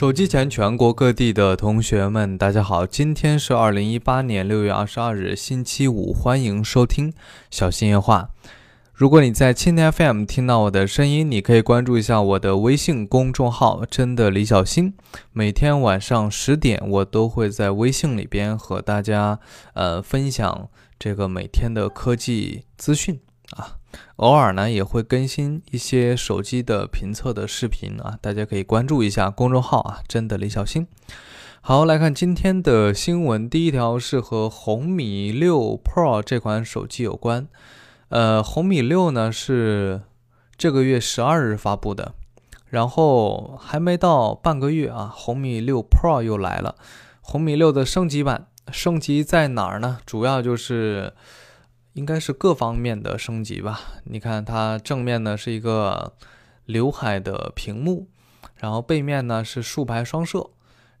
手机前全国各地的同学们，大家好！今天是二零一八年六月二十二日，星期五，欢迎收听小新夜话。如果你在蜻蜓 FM 听到我的声音，你可以关注一下我的微信公众号“真的李小新”。每天晚上十点，我都会在微信里边和大家呃分享这个每天的科技资讯啊。偶尔呢，也会更新一些手机的评测的视频啊，大家可以关注一下公众号啊，真的李小新。好，来看今天的新闻，第一条是和红米六 Pro 这款手机有关。呃，红米六呢是这个月十二日发布的，然后还没到半个月啊，红米六 Pro 又来了。红米六的升级版，升级在哪儿呢？主要就是。应该是各方面的升级吧。你看它正面呢是一个刘海的屏幕，然后背面呢是竖排双摄，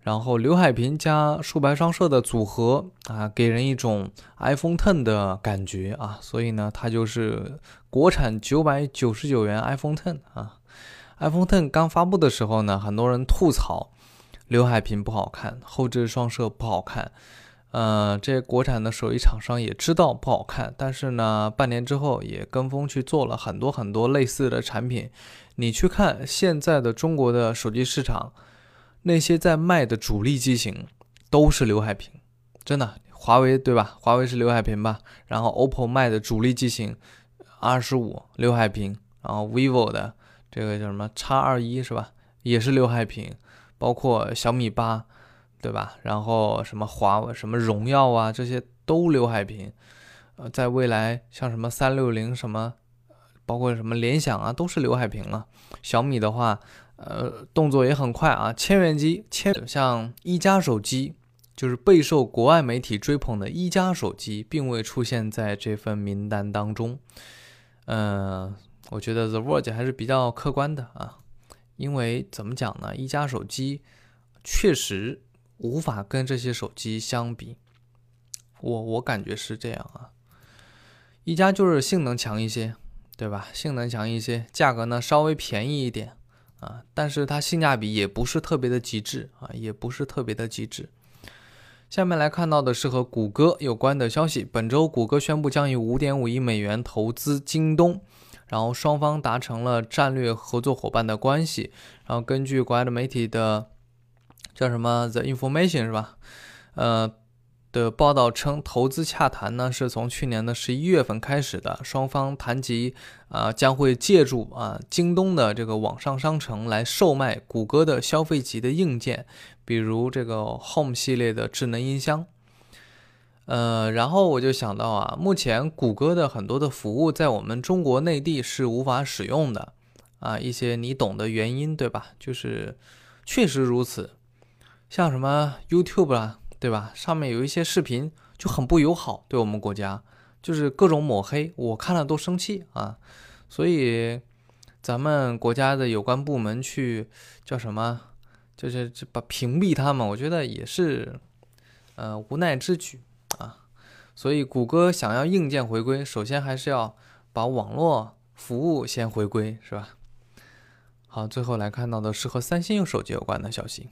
然后刘海屏加竖排双摄的组合啊，给人一种 iPhone Ten 的感觉啊。所以呢，它就是国产九百九十九元 iPhone Ten 啊。iPhone Ten 刚发布的时候呢，很多人吐槽刘海屏不好看，后置双摄不好看。呃，这些国产的手机厂商也知道不好看，但是呢，半年之后也跟风去做了很多很多类似的产品。你去看现在的中国的手机市场，那些在卖的主力机型都是刘海屏，真的。华为对吧？华为是刘海屏吧？然后 OPPO 卖的主力机型二十五刘海屏，然后 vivo 的这个叫什么 X 二一是吧？也是刘海屏，包括小米八。对吧？然后什么华为、什么荣耀啊，这些都刘海屏。呃，在未来像什么三六零什么，包括什么联想啊，都是刘海屏了。小米的话，呃，动作也很快啊。千元机，千像一加手机，就是备受国外媒体追捧的一加手机，并未出现在这份名单当中。嗯，我觉得 The Verge 还是比较客观的啊，因为怎么讲呢？一加手机确实。无法跟这些手机相比，我我感觉是这样啊。一加就是性能强一些，对吧？性能强一些，价格呢稍微便宜一点啊，但是它性价比也不是特别的极致啊，也不是特别的极致。下面来看到的是和谷歌有关的消息，本周谷歌宣布将以五点五亿美元投资京东，然后双方达成了战略合作伙伴的关系。然后根据国外的媒体的。叫什么 The Information 是吧？呃的报道称，投资洽谈呢是从去年的十一月份开始的，双方谈及啊将会借助啊京东的这个网上商城来售卖谷歌的消费级的硬件，比如这个 Home 系列的智能音箱。呃，然后我就想到啊，目前谷歌的很多的服务在我们中国内地是无法使用的啊，一些你懂的原因对吧？就是确实如此。像什么 YouTube 啊，对吧？上面有一些视频就很不友好，对我们国家就是各种抹黑，我看了都生气啊。所以咱们国家的有关部门去叫什么，就是把屏蔽他们，我觉得也是呃无奈之举啊。所以谷歌想要硬件回归，首先还是要把网络服务先回归，是吧？好，最后来看到的是和三星手机有关的消息。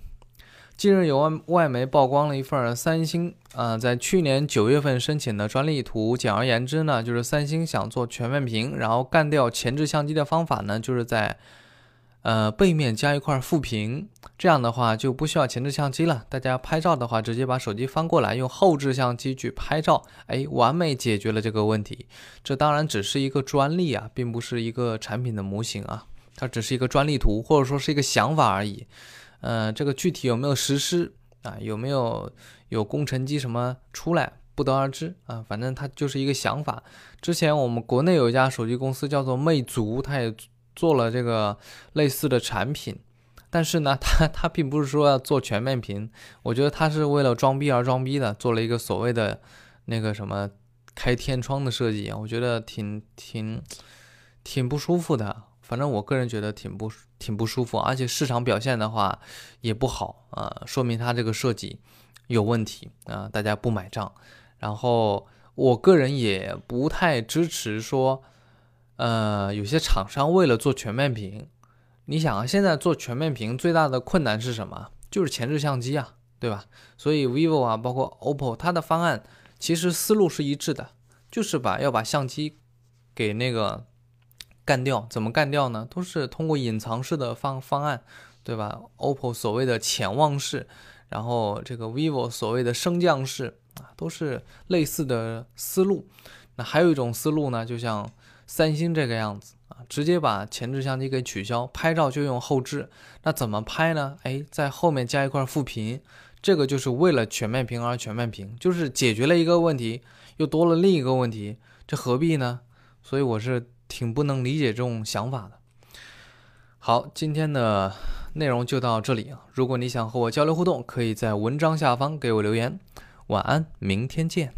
近日有外外媒曝光了一份三星啊，在去年九月份申请的专利图。简而言之呢，就是三星想做全面屏，然后干掉前置相机的方法呢，就是在呃背面加一块副屏，这样的话就不需要前置相机了。大家拍照的话，直接把手机翻过来，用后置相机去拍照，哎，完美解决了这个问题。这当然只是一个专利啊，并不是一个产品的模型啊，它只是一个专利图，或者说是一个想法而已。呃，这个具体有没有实施啊？有没有有工程机什么出来，不得而知啊。反正它就是一个想法。之前我们国内有一家手机公司叫做魅族，它也做了这个类似的产品，但是呢，它它并不是说要做全面屏，我觉得它是为了装逼而装逼的，做了一个所谓的那个什么开天窗的设计，我觉得挺挺挺不舒服的。反正我个人觉得挺不挺不舒服，而且市场表现的话也不好啊，说明它这个设计有问题啊，大家不买账。然后我个人也不太支持说，呃，有些厂商为了做全面屏，你想啊，现在做全面屏最大的困难是什么？就是前置相机啊，对吧？所以 vivo 啊，包括 OPPO，它的方案其实思路是一致的，就是把要把相机给那个干掉。怎么干掉呢？都是通过隐藏式的方方案，对吧？OPPO 所谓的潜望式，然后这个 vivo 所谓的升降式啊，都是类似的思路。那还有一种思路呢，就像三星这个样子啊。直接把前置相机给取消，拍照就用后置。那怎么拍呢？哎，在后面加一块副屏，这个就是为了全面屏而全面屏，就是解决了一个问题，又多了另一个问题，这何必呢？所以我是挺不能理解这种想法的。好，今天的内容就到这里啊。如果你想和我交流互动，可以在文章下方给我留言。晚安，明天见。